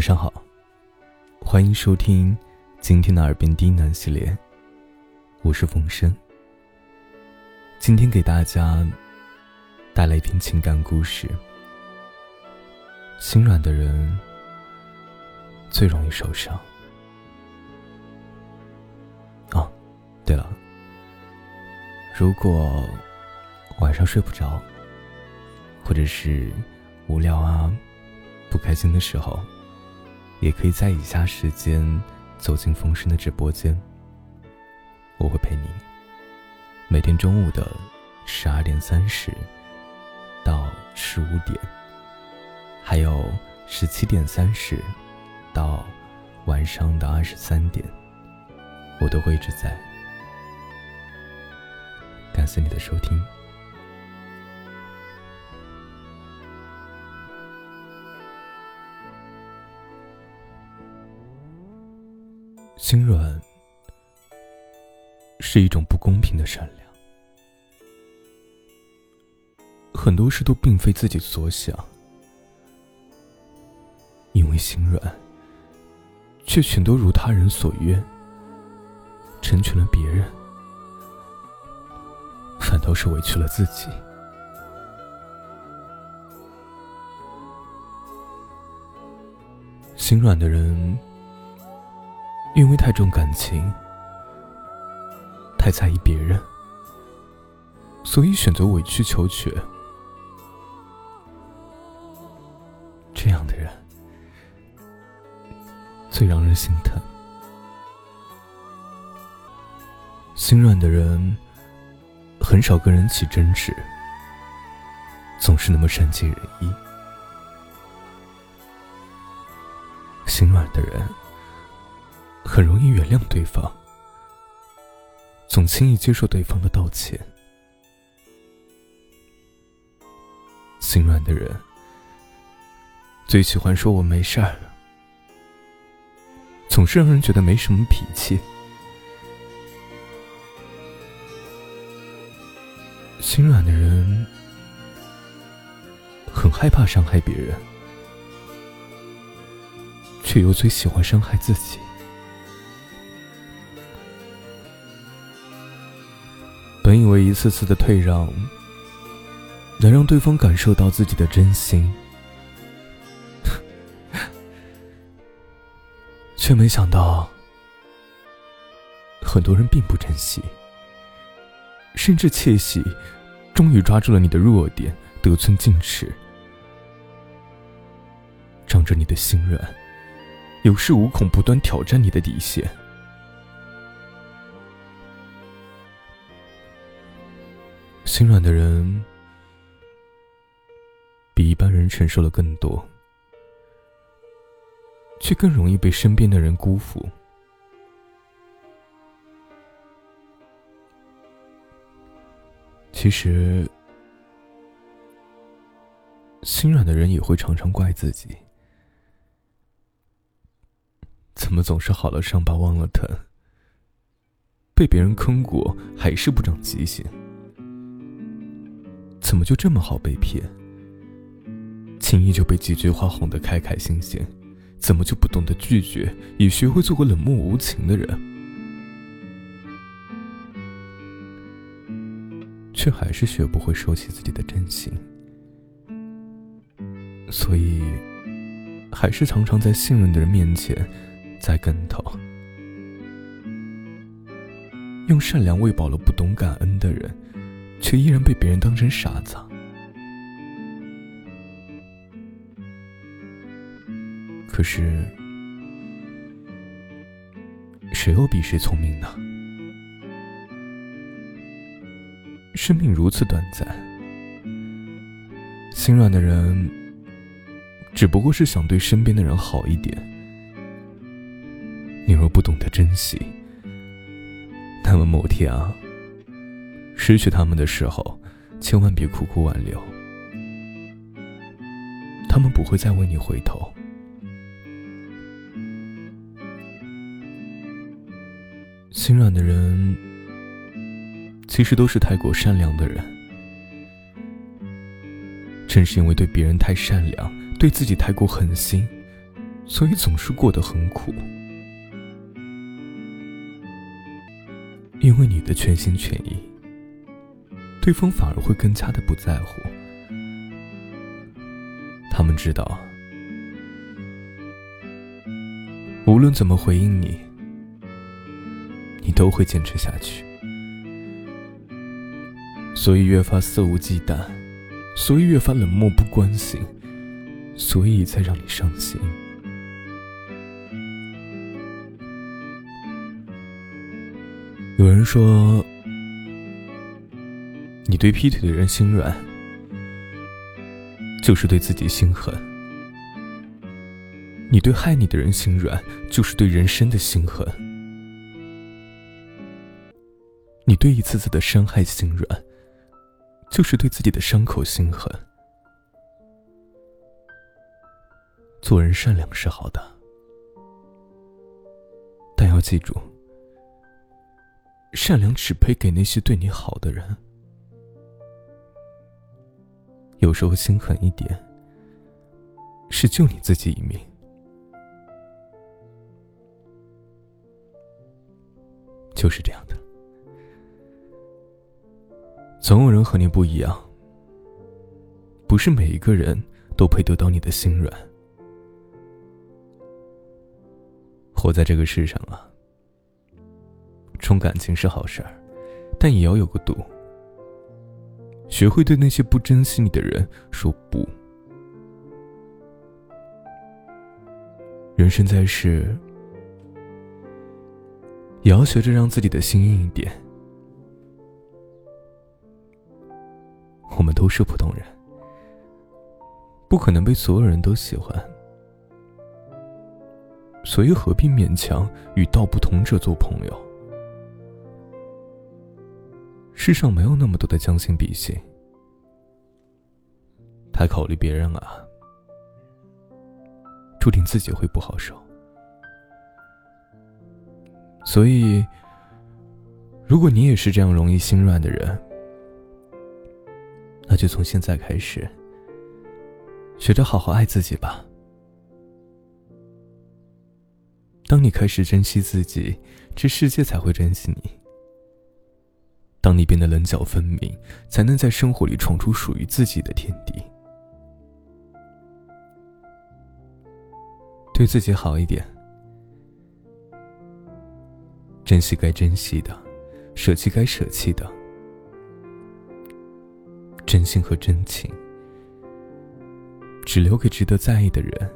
晚上好，欢迎收听今天的耳边低喃系列。我是冯生，今天给大家带来一篇情感故事。心软的人最容易受伤。哦，对了，如果晚上睡不着，或者是无聊啊、不开心的时候，也可以在以下时间走进风声的直播间。我会陪你。每天中午的十二点三十到十五点，还有十七点三十到晚上的二十三点，我都会一直在。感谢你的收听。心软。是一种不公平的善良，很多事都并非自己所想，因为心软，却全都如他人所愿，成全了别人，反倒是委屈了自己。心软的人，因为太重感情。太在意别人，所以选择委曲求全。这样的人最让人心疼。心软的人很少跟人起争执，总是那么善解人意。心软的人很容易原谅对方。总轻易接受对方的道歉，心软的人最喜欢说我没事儿，总是让人觉得没什么脾气。心软的人很害怕伤害别人，却又最喜欢伤害自己。本以为一次次的退让能让对方感受到自己的真心，却没想到很多人并不珍惜，甚至窃喜，终于抓住了你的弱点，得寸进尺，仗着你的心软，有恃无恐，不断挑战你的底线。心软的人比一般人承受了更多，却更容易被身边的人辜负。其实，心软的人也会常常怪自己：怎么总是好了伤疤忘了疼？被别人坑过，还是不长记性。怎么就这么好被骗？轻易就被几句话哄得开开心心，怎么就不懂得拒绝，也学会做个冷漠无情的人？却还是学不会收起自己的真心，所以还是常常在信任的人面前栽跟头，用善良喂饱了不懂感恩的人。却依然被别人当成傻子。可是，谁又比谁聪明呢？生命如此短暂，心软的人只不过是想对身边的人好一点。你若不懂得珍惜，那么某天啊。失去他们的时候，千万别苦苦挽留，他们不会再为你回头。心软的人，其实都是太过善良的人。正是因为对别人太善良，对自己太过狠心，所以总是过得很苦。因为你的全心全意，对方反而会更加的不在乎。他们知道，无论怎么回应你，你都会坚持下去，所以越发肆无忌惮，所以越发冷漠不关心，所以才让你伤心。有人说，你对劈腿的人心软，就是对自己心狠；你对害你的人心软，就是对人生的心狠；你对一次次的伤害心软，就是对自己的伤口心狠。做人善良是好的，但要记住。善良只配给那些对你好的人。有时候心狠一点，是救你自己一命。就是这样的，总有人和你不一样。不是每一个人都配得到你的心软。活在这个世上啊。重感情是好事儿，但也要有个度。学会对那些不珍惜你的人说不。人生在世，也要学着让自己的心硬一点。我们都是普通人，不可能被所有人都喜欢，所以何必勉强与道不同者做朋友？世上没有那么多的将心比心，太考虑别人啊，注定自己会不好受。所以，如果你也是这样容易心软的人，那就从现在开始，学着好好爱自己吧。当你开始珍惜自己，这世界才会珍惜你。当你变得棱角分明，才能在生活里闯出属于自己的天地。对自己好一点，珍惜该珍惜的，舍弃该舍弃的，真心和真情只留给值得在意的人。